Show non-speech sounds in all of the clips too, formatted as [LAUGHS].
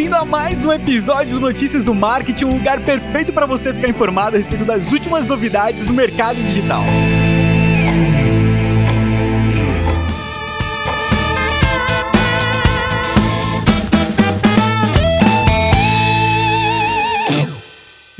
bem-vindo a mais um episódio do Notícias do Marketing, um lugar perfeito para você ficar informado a respeito das últimas novidades do mercado digital.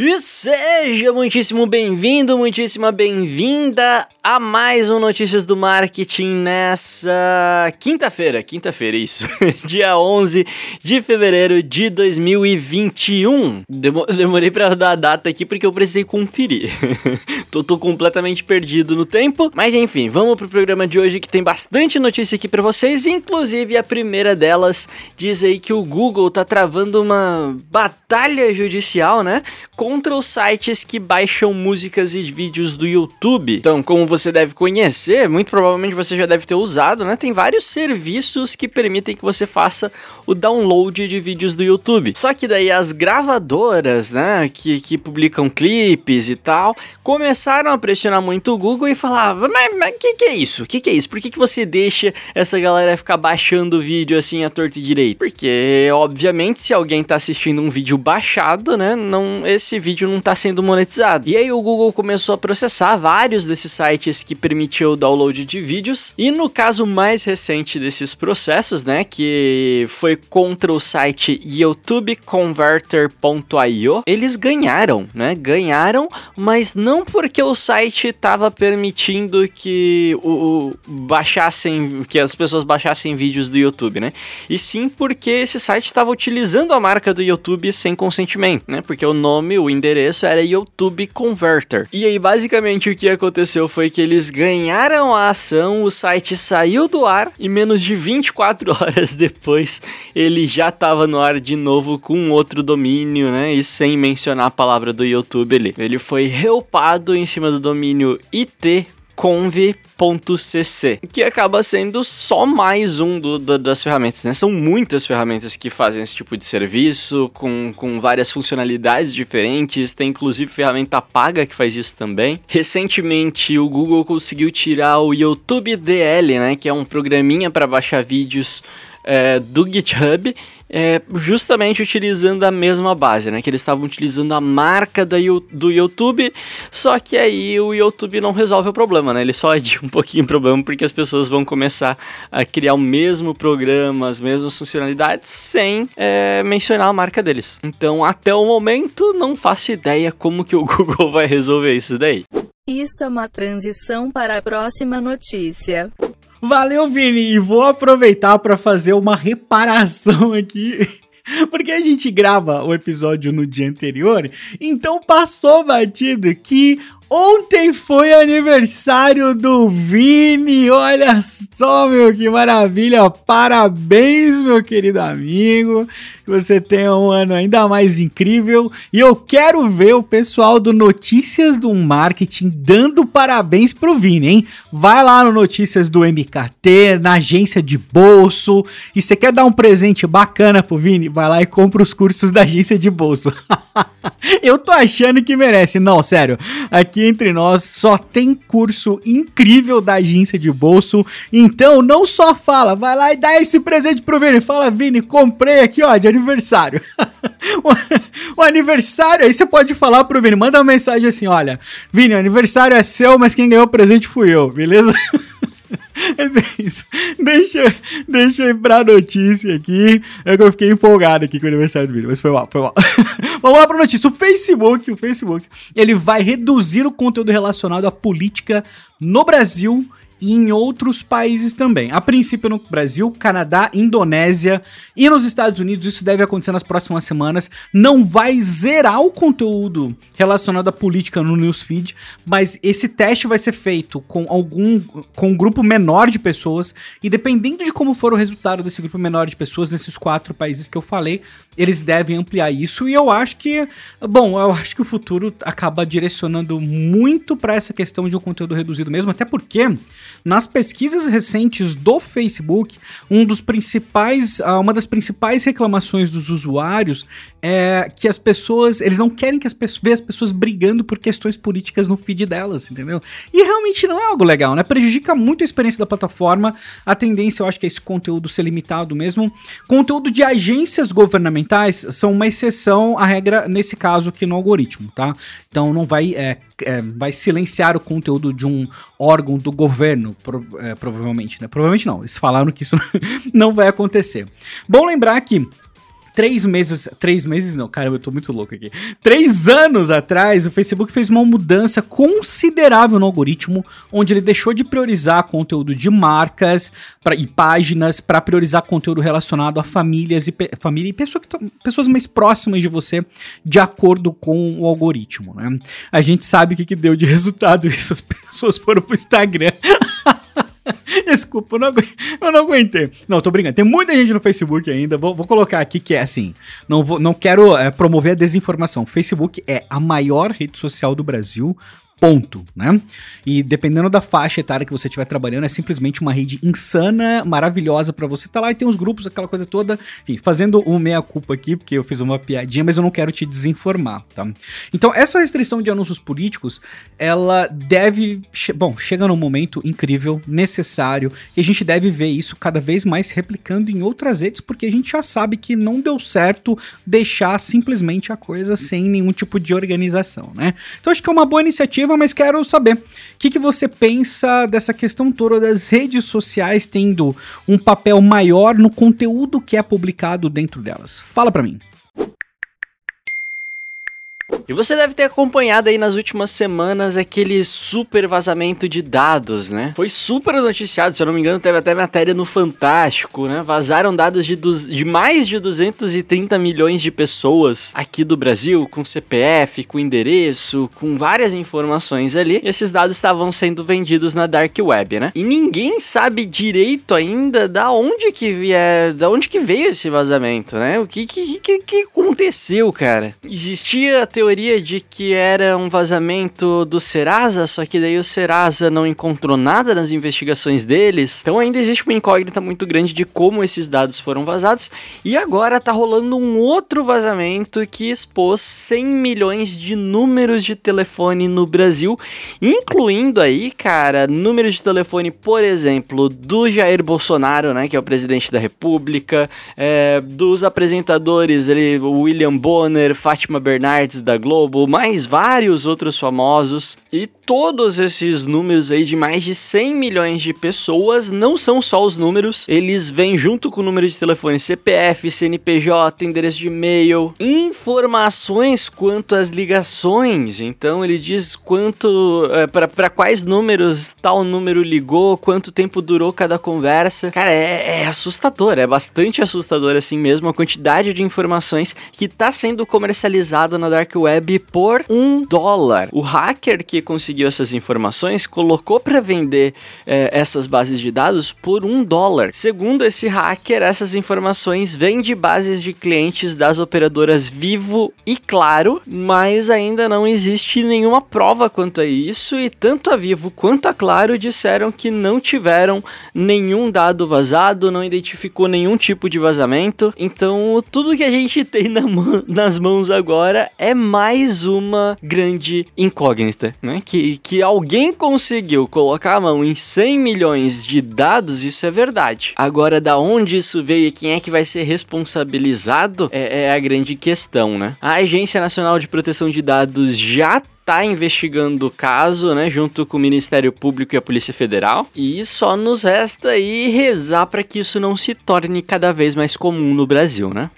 E seja muitíssimo bem-vindo, muitíssima bem-vinda a mais um Notícias do Marketing nessa quinta-feira, quinta-feira, isso, [LAUGHS] dia 11 de fevereiro de 2021. Demo demorei pra dar a data aqui porque eu precisei conferir. [LAUGHS] tô, tô, completamente perdido no tempo, mas enfim, vamos pro programa de hoje que tem bastante notícia aqui para vocês, inclusive a primeira delas diz aí que o Google tá travando uma batalha judicial, né? Com contra os sites que baixam músicas e vídeos do YouTube. Então, como você deve conhecer, muito provavelmente você já deve ter usado, né? Tem vários serviços que permitem que você faça o download de vídeos do YouTube. Só que daí as gravadoras, né, que, que publicam clipes e tal, começaram a pressionar muito o Google e falavam, mas o que, que é isso? Que, que é isso? Por que, que você deixa essa galera ficar baixando o vídeo assim a torta e direito? Porque, obviamente, se alguém tá assistindo um vídeo baixado, né, não, esse vídeo não está sendo monetizado. E aí o Google começou a processar vários desses sites que permitiam o download de vídeos. E no caso mais recente desses processos, né, que foi contra o site youtubeconverter.io, eles ganharam, né? Ganharam, mas não porque o site estava permitindo que o, o baixassem, que as pessoas baixassem vídeos do YouTube, né? E sim porque esse site estava utilizando a marca do YouTube sem consentimento, né? Porque o nome, o endereço era YouTube Converter. E aí, basicamente, o que aconteceu foi que eles ganharam a ação, o site saiu do ar e menos de 24 [LAUGHS] horas depois ele já estava no ar de novo com outro domínio, né? E sem mencionar a palavra do YouTube ali. Ele foi reupado em cima do domínio IT que acaba sendo só mais um do, do, das ferramentas, né? São muitas ferramentas que fazem esse tipo de serviço, com, com várias funcionalidades diferentes, tem inclusive ferramenta paga que faz isso também. Recentemente, o Google conseguiu tirar o YouTube DL, né? Que é um programinha para baixar vídeos é, do GitHub é, justamente utilizando a mesma base, né? Que eles estavam utilizando a marca da, do YouTube, só que aí o YouTube não resolve o problema, né? Ele só adia um pouquinho problema porque as pessoas vão começar a criar o mesmo programa, as mesmas funcionalidades, sem é, mencionar a marca deles. Então, até o momento, não faço ideia como que o [LAUGHS] Google vai resolver isso daí. Isso é uma transição para a próxima notícia. Valeu, Vini, e vou aproveitar para fazer uma reparação aqui. [LAUGHS] Porque a gente grava o episódio no dia anterior, então passou batido que Ontem foi aniversário do Vini. Olha só, meu, que maravilha. Parabéns, meu querido amigo. Que você tenha um ano ainda mais incrível. E eu quero ver o pessoal do Notícias do Marketing dando parabéns pro Vini, hein? Vai lá no Notícias do MKT, na agência de bolso. E você quer dar um presente bacana pro Vini? Vai lá e compra os cursos da agência de bolso. [LAUGHS] [LAUGHS] eu tô achando que merece. Não, sério. Aqui entre nós só tem curso incrível da agência de bolso. Então não só fala, vai lá e dá esse presente pro Vini. Fala, Vini, comprei aqui, ó, de aniversário. [LAUGHS] o, aniversário, aí você pode falar pro Vini, manda uma mensagem assim: olha, Vini, o aniversário é seu, mas quem ganhou o presente fui eu, beleza? [LAUGHS] Mas é isso. [LAUGHS] Deixa, deixa eu ir pra notícia aqui. É que eu fiquei empolgado aqui com o aniversário do vídeo, mas foi mal, foi mal. [LAUGHS] Vamos lá pra notícia. O Facebook, o Facebook, ele vai reduzir o conteúdo relacionado à política no Brasil e em outros países também. A princípio no Brasil, Canadá, Indonésia e nos Estados Unidos, isso deve acontecer nas próximas semanas. Não vai zerar o conteúdo relacionado à política no newsfeed, mas esse teste vai ser feito com algum com um grupo menor de pessoas e dependendo de como for o resultado desse grupo menor de pessoas nesses quatro países que eu falei, eles devem ampliar isso e eu acho que, bom, eu acho que o futuro acaba direcionando muito para essa questão de um conteúdo reduzido mesmo, até porque nas pesquisas recentes do Facebook, um dos principais, ah, uma das principais reclamações dos usuários é que as pessoas, eles não querem que as pessoas as pessoas brigando por questões políticas no feed delas, entendeu? E realmente não é algo legal, né? Prejudica muito a experiência da plataforma. A tendência, eu acho que é esse conteúdo ser limitado mesmo. Conteúdo de agências governamentais são uma exceção à regra nesse caso aqui no algoritmo, tá? Então não vai é, é, vai silenciar o conteúdo de um órgão do governo, pro, é, provavelmente, né? Provavelmente não. Eles falaram que isso [LAUGHS] não vai acontecer. Bom lembrar que três meses, três meses não, caramba, eu tô muito louco aqui. Três anos atrás, o Facebook fez uma mudança considerável no algoritmo, onde ele deixou de priorizar conteúdo de marcas pra, e páginas para priorizar conteúdo relacionado a famílias e família e pessoa que pessoas mais próximas de você, de acordo com o algoritmo, né? A gente sabe o que, que deu de [LAUGHS] resultado isso, as pessoas foram pro Instagram. [LAUGHS] [LAUGHS] Desculpa, eu não, eu não aguentei. Não, tô brincando. Tem muita gente no Facebook ainda. Vou, vou colocar aqui que é assim. Não, vou, não quero é, promover a desinformação. Facebook é a maior rede social do Brasil ponto, né? E dependendo da faixa etária que você estiver trabalhando, é simplesmente uma rede insana, maravilhosa para você estar tá lá e tem os grupos, aquela coisa toda. Enfim, fazendo o meia-culpa aqui, porque eu fiz uma piadinha, mas eu não quero te desinformar, tá? Então, essa restrição de anúncios políticos, ela deve. Bom, chega num momento incrível, necessário, e a gente deve ver isso cada vez mais replicando em outras redes, porque a gente já sabe que não deu certo deixar simplesmente a coisa sem nenhum tipo de organização, né? Então, acho que é uma boa iniciativa mas quero saber o que, que você pensa dessa questão toda das redes sociais tendo um papel maior no conteúdo que é publicado dentro delas. Fala para mim. E você deve ter acompanhado aí nas últimas semanas aquele super vazamento de dados, né? Foi super noticiado, se eu não me engano, teve até matéria no Fantástico, né? Vazaram dados de, de mais de 230 milhões de pessoas aqui do Brasil, com CPF, com endereço, com várias informações ali. E esses dados estavam sendo vendidos na Dark Web, né? E ninguém sabe direito ainda da onde que vier, da onde que veio esse vazamento, né? O que que, que, que aconteceu, cara? Existia a teoria teoria de que era um vazamento do Serasa, só que daí o Serasa não encontrou nada nas investigações deles. Então ainda existe uma incógnita muito grande de como esses dados foram vazados. E agora tá rolando um outro vazamento que expôs 100 milhões de números de telefone no Brasil, incluindo aí, cara, números de telefone, por exemplo, do Jair Bolsonaro, né, que é o presidente da República, é, dos apresentadores ali, William Bonner, Fátima Bernardes da Globo Globo, mais vários outros famosos. E todos esses números aí de mais de 100 milhões de pessoas não são só os números, eles vêm junto com o número de telefone CPF, CNPJ, endereço de e-mail, informações quanto às ligações. Então ele diz quanto é, para quais números tal número ligou, quanto tempo durou cada conversa. Cara, é, é assustador, é bastante assustador assim mesmo a quantidade de informações que está sendo comercializada na dark web web por um dólar. O hacker que conseguiu essas informações colocou para vender é, essas bases de dados por um dólar. Segundo esse hacker, essas informações vêm de bases de clientes das operadoras Vivo e Claro, mas ainda não existe nenhuma prova quanto a isso e tanto a Vivo quanto a Claro disseram que não tiveram nenhum dado vazado, não identificou nenhum tipo de vazamento. Então, tudo que a gente tem na nas mãos agora é mais mais uma grande incógnita, né? Que, que alguém conseguiu colocar a mão em 100 milhões de dados, isso é verdade. Agora, da onde isso veio e quem é que vai ser responsabilizado é, é a grande questão, né? A Agência Nacional de Proteção de Dados já está investigando o caso, né, junto com o Ministério Público e a Polícia Federal. E só nos resta aí rezar para que isso não se torne cada vez mais comum no Brasil, né?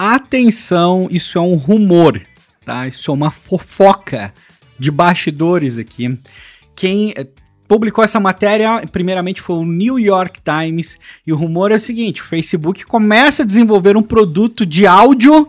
Atenção, isso é um rumor, tá? Isso é uma fofoca de bastidores aqui. Quem eh, publicou essa matéria, primeiramente foi o New York Times, e o rumor é o seguinte: o Facebook começa a desenvolver um produto de áudio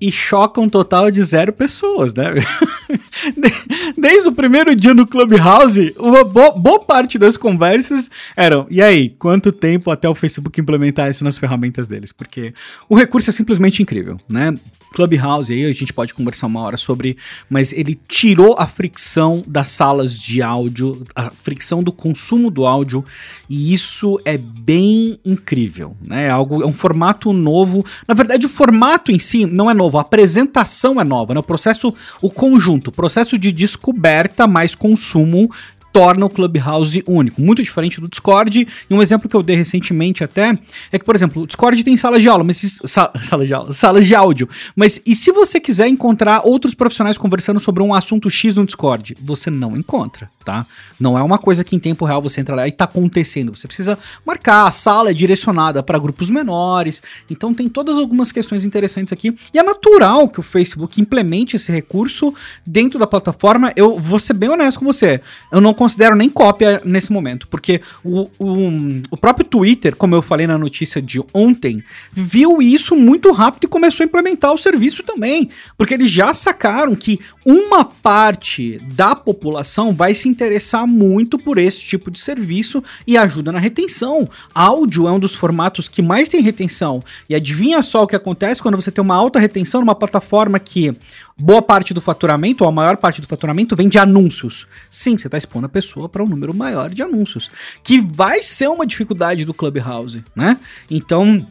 e choca um total de zero pessoas, né? [LAUGHS] [LAUGHS] Desde o primeiro dia no Clubhouse, uma boa, boa, parte das conversas eram: e aí, quanto tempo até o Facebook implementar isso nas ferramentas deles? Porque o recurso é simplesmente incrível, né? Clubhouse, aí a gente pode conversar uma hora sobre, mas ele tirou a fricção das salas de áudio, a fricção do consumo do áudio, e isso é bem incrível, né? É algo, é um formato novo. Na verdade, o formato em si não é novo, a apresentação é nova, né? O processo, o conjunto, o processo de descoberta mais consumo torna o Clubhouse único, muito diferente do Discord. E um exemplo que eu dei recentemente até é que, por exemplo, o Discord tem salas de aula, mas se, sa, sala de aula, salas de áudio. Mas e se você quiser encontrar outros profissionais conversando sobre um assunto X no Discord, você não encontra, tá? Não é uma coisa que em tempo real você entra lá e tá acontecendo. Você precisa marcar, a sala é direcionada para grupos menores. Então tem todas algumas questões interessantes aqui. E é natural que o Facebook implemente esse recurso dentro da plataforma. Eu vou ser bem honesto com você. Eu não considero nem cópia nesse momento, porque o, o, o próprio Twitter, como eu falei na notícia de ontem, viu isso muito rápido e começou a implementar o serviço também, porque eles já sacaram que uma parte da população vai se interessar muito por esse tipo de serviço e ajuda na retenção. Áudio é um dos formatos que mais tem retenção. E adivinha só o que acontece quando você tem uma alta retenção numa plataforma que boa parte do faturamento, ou a maior parte do faturamento, vem de anúncios. Sim, você está expondo a pessoa para um número maior de anúncios, que vai ser uma dificuldade do Clubhouse, né? Então.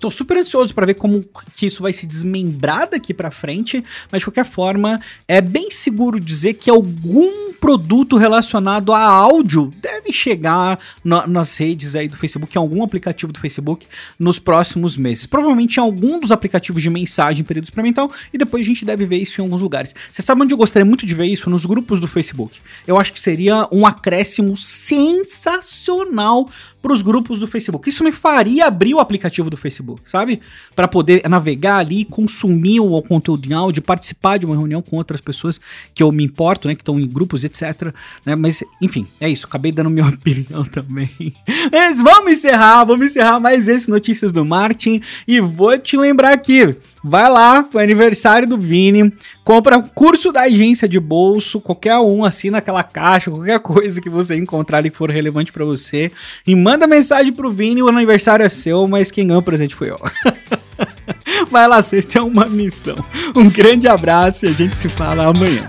Tô super ansioso para ver como que isso vai se desmembrar daqui para frente, mas de qualquer forma, é bem seguro dizer que algum produto relacionado a áudio deve chegar na, nas redes aí do Facebook, em algum aplicativo do Facebook, nos próximos meses. Provavelmente em algum dos aplicativos de mensagem em período experimental, e depois a gente deve ver isso em alguns lugares. Você sabe onde eu gostaria muito de ver isso? Nos grupos do Facebook. Eu acho que seria um acréscimo sensacional para os grupos do Facebook. Isso me faria abrir o aplicativo do Facebook, sabe? Para poder navegar ali, consumir o conteúdo em áudio, participar de uma reunião com outras pessoas que eu me importo, né? Que estão em grupos, etc. Né? Mas, enfim, é isso. Acabei dando minha [LAUGHS] opinião também. Mas vamos encerrar, vamos encerrar mais esse Notícias do Martin. E vou te lembrar aqui. Vai lá, foi aniversário do Vini, compra curso da agência de bolso, qualquer um, assina aquela caixa, qualquer coisa que você encontrar ali que for relevante para você, e manda mensagem pro Vini, o aniversário é seu, mas quem ganhou o presente foi eu. [LAUGHS] Vai lá, vocês têm uma missão. Um grande abraço e a gente se fala amanhã.